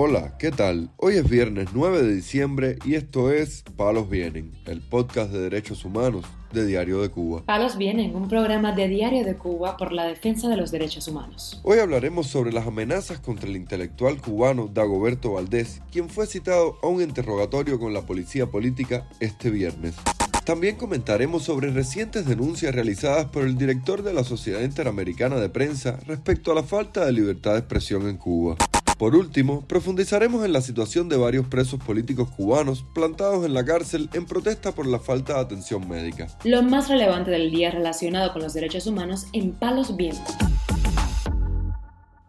Hola, ¿qué tal? Hoy es viernes 9 de diciembre y esto es Palos Vienen, el podcast de derechos humanos de Diario de Cuba. Palos Vienen, un programa de Diario de Cuba por la defensa de los derechos humanos. Hoy hablaremos sobre las amenazas contra el intelectual cubano Dagoberto Valdés, quien fue citado a un interrogatorio con la policía política este viernes. También comentaremos sobre recientes denuncias realizadas por el director de la Sociedad Interamericana de Prensa respecto a la falta de libertad de expresión en Cuba. Por último, profundizaremos en la situación de varios presos políticos cubanos plantados en la cárcel en protesta por la falta de atención médica. Lo más relevante del día relacionado con los derechos humanos en Palos Vientos.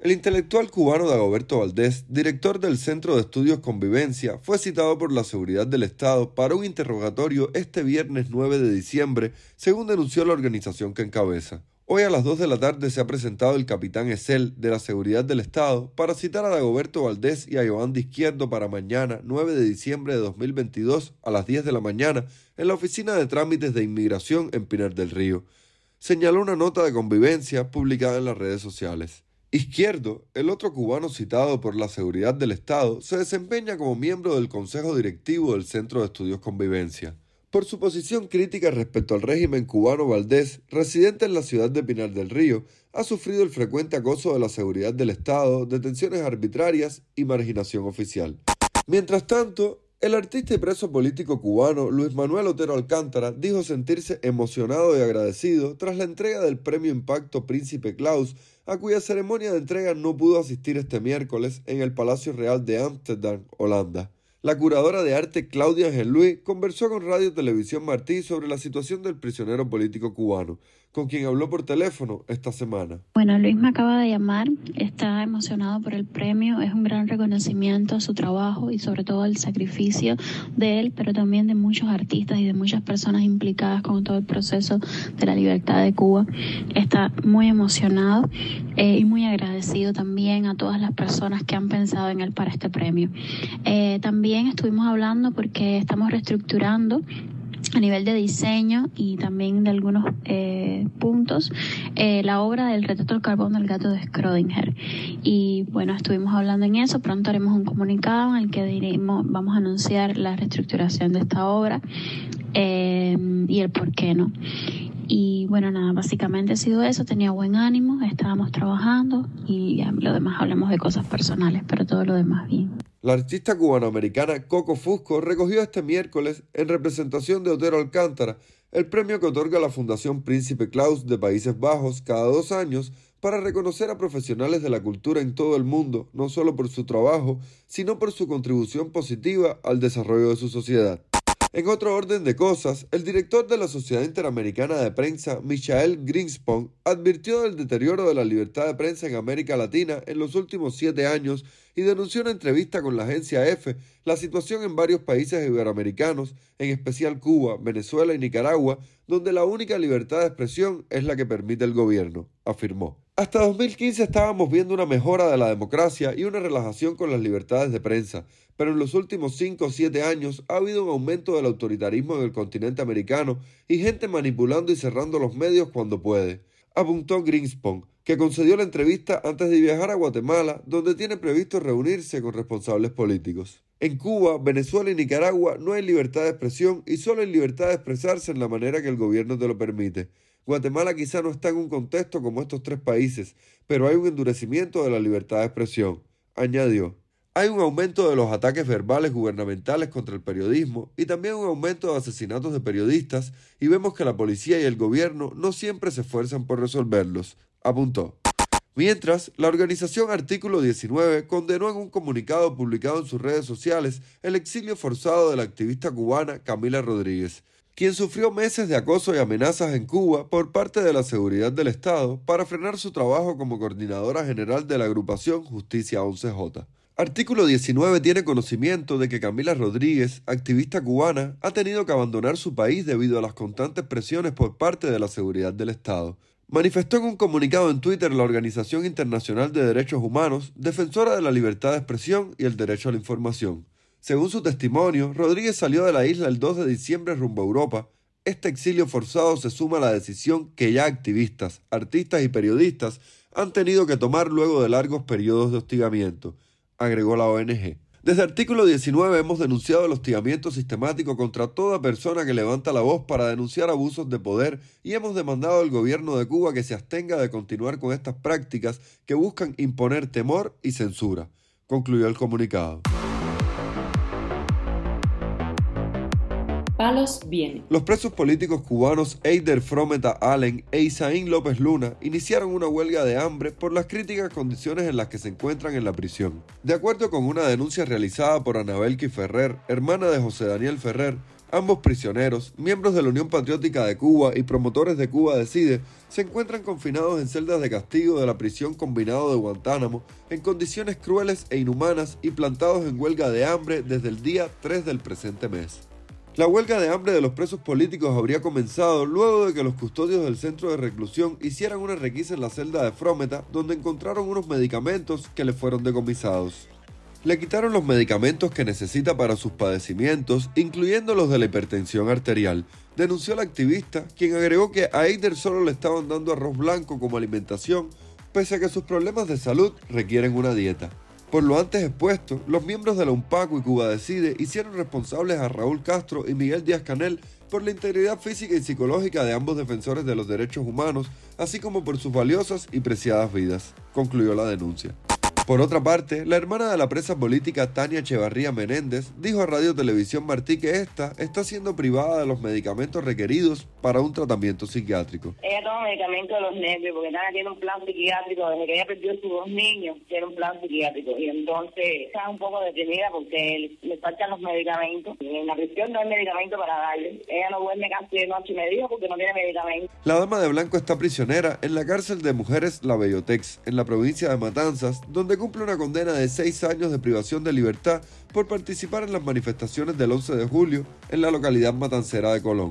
El intelectual cubano Dagoberto Valdés, director del Centro de Estudios Convivencia, fue citado por la Seguridad del Estado para un interrogatorio este viernes 9 de diciembre, según denunció la organización que encabeza. Hoy a las 2 de la tarde se ha presentado el capitán Esel de la Seguridad del Estado para citar a Dagoberto Valdés y a Joan de Izquierdo para mañana, 9 de diciembre de 2022, a las 10 de la mañana, en la Oficina de Trámites de Inmigración en Pinar del Río. Señaló una nota de convivencia publicada en las redes sociales. Izquierdo, el otro cubano citado por la Seguridad del Estado, se desempeña como miembro del Consejo Directivo del Centro de Estudios Convivencia. Por su posición crítica respecto al régimen cubano Valdés, residente en la ciudad de Pinar del Río, ha sufrido el frecuente acoso de la seguridad del Estado, detenciones arbitrarias y marginación oficial. Mientras tanto, el artista y preso político cubano Luis Manuel Otero Alcántara dijo sentirse emocionado y agradecido tras la entrega del premio Impacto Príncipe Klaus, a cuya ceremonia de entrega no pudo asistir este miércoles en el Palacio Real de Ámsterdam, Holanda. La curadora de arte Claudia Luis conversó con Radio Televisión Martí sobre la situación del prisionero político cubano, con quien habló por teléfono esta semana. Bueno, Luis me acaba de llamar, está emocionado por el premio, es un gran reconocimiento a su trabajo y sobre todo al sacrificio de él, pero también de muchos artistas y de muchas personas implicadas con todo el proceso de la libertad de Cuba. Está muy emocionado eh, y muy agradecido también a todas las personas que han pensado en él para este premio. Eh, también estuvimos hablando porque estamos reestructurando a nivel de diseño y también de algunos eh, puntos, eh, la obra del retrato del carbón del gato de Schrödinger. Y bueno, estuvimos hablando en eso, pronto haremos un comunicado en el que diremos, vamos a anunciar la reestructuración de esta obra eh, y el por qué no. Y bueno, nada, básicamente ha sido eso, tenía buen ánimo, estábamos trabajando y ya, lo demás hablamos de cosas personales, pero todo lo demás bien. La artista cubanoamericana Coco Fusco recogió este miércoles, en representación de Otero Alcántara, el premio que otorga la Fundación Príncipe Claus de Países Bajos cada dos años para reconocer a profesionales de la cultura en todo el mundo, no solo por su trabajo, sino por su contribución positiva al desarrollo de su sociedad. En otro orden de cosas, el director de la Sociedad Interamericana de Prensa, Michael Greenspan, advirtió del deterioro de la libertad de prensa en América Latina en los últimos siete años y denunció en entrevista con la agencia EFE la situación en varios países iberoamericanos, en especial Cuba, Venezuela y Nicaragua, donde la única libertad de expresión es la que permite el gobierno, afirmó. Hasta 2015 estábamos viendo una mejora de la democracia y una relajación con las libertades de prensa, pero en los últimos 5 o 7 años ha habido un aumento del autoritarismo en el continente americano y gente manipulando y cerrando los medios cuando puede, apuntó Greenspan, que concedió la entrevista antes de viajar a Guatemala, donde tiene previsto reunirse con responsables políticos. En Cuba, Venezuela y Nicaragua no hay libertad de expresión y solo hay libertad de expresarse en la manera que el gobierno te lo permite. Guatemala quizá no está en un contexto como estos tres países, pero hay un endurecimiento de la libertad de expresión, añadió. Hay un aumento de los ataques verbales gubernamentales contra el periodismo y también un aumento de asesinatos de periodistas y vemos que la policía y el gobierno no siempre se esfuerzan por resolverlos, apuntó. Mientras, la organización Artículo 19 condenó en un comunicado publicado en sus redes sociales el exilio forzado de la activista cubana Camila Rodríguez, quien sufrió meses de acoso y amenazas en Cuba por parte de la seguridad del Estado para frenar su trabajo como coordinadora general de la agrupación Justicia 11J. Artículo 19 tiene conocimiento de que Camila Rodríguez, activista cubana, ha tenido que abandonar su país debido a las constantes presiones por parte de la seguridad del Estado. Manifestó en un comunicado en Twitter la Organización Internacional de Derechos Humanos, defensora de la libertad de expresión y el derecho a la información. Según su testimonio, Rodríguez salió de la isla el 2 de diciembre rumbo a Europa. Este exilio forzado se suma a la decisión que ya activistas, artistas y periodistas han tenido que tomar luego de largos periodos de hostigamiento, agregó la ONG. Desde artículo 19 hemos denunciado el hostigamiento sistemático contra toda persona que levanta la voz para denunciar abusos de poder y hemos demandado al gobierno de Cuba que se abstenga de continuar con estas prácticas que buscan imponer temor y censura, concluyó el comunicado. Los presos políticos cubanos Eider Frometa Allen e Isaín López Luna iniciaron una huelga de hambre por las críticas condiciones en las que se encuentran en la prisión. De acuerdo con una denuncia realizada por Anabelki Ferrer, hermana de José Daniel Ferrer, Ambos prisioneros, miembros de la Unión Patriótica de Cuba y promotores de Cuba Decide, se encuentran confinados en celdas de castigo de la prisión combinado de Guantánamo en condiciones crueles e inhumanas y plantados en huelga de hambre desde el día 3 del presente mes. La huelga de hambre de los presos políticos habría comenzado luego de que los custodios del centro de reclusión hicieran una requisa en la celda de Frómeta, donde encontraron unos medicamentos que le fueron decomisados. Le quitaron los medicamentos que necesita para sus padecimientos, incluyendo los de la hipertensión arterial, denunció la activista, quien agregó que a Eider solo le estaban dando arroz blanco como alimentación, pese a que sus problemas de salud requieren una dieta. Por lo antes expuesto, los miembros de la UNPACO y Cuba Decide hicieron responsables a Raúl Castro y Miguel Díaz Canel por la integridad física y psicológica de ambos defensores de los derechos humanos, así como por sus valiosas y preciadas vidas, concluyó la denuncia. Por otra parte, la hermana de la presa política Tania Echevarría Menéndez dijo a Radio Televisión Martí que esta está siendo privada de los medicamentos requeridos para un tratamiento psiquiátrico. Ella toma medicamentos de los nervios porque Tania tiene un plan psiquiátrico desde que ella perdió sus dos niños, tiene un plan psiquiátrico y entonces está un poco detenida porque le, faltan los medicamentos. En la prisión no hay medicamento para darle. Ella no duerme casi de noche y medio porque no tiene medicamento. La dama de blanco está prisionera en la cárcel de mujeres La Bellotex, en la provincia de Matanzas, donde cumple una condena de seis años de privación de libertad por participar en las manifestaciones del 11 de julio en la localidad matancera de Colón.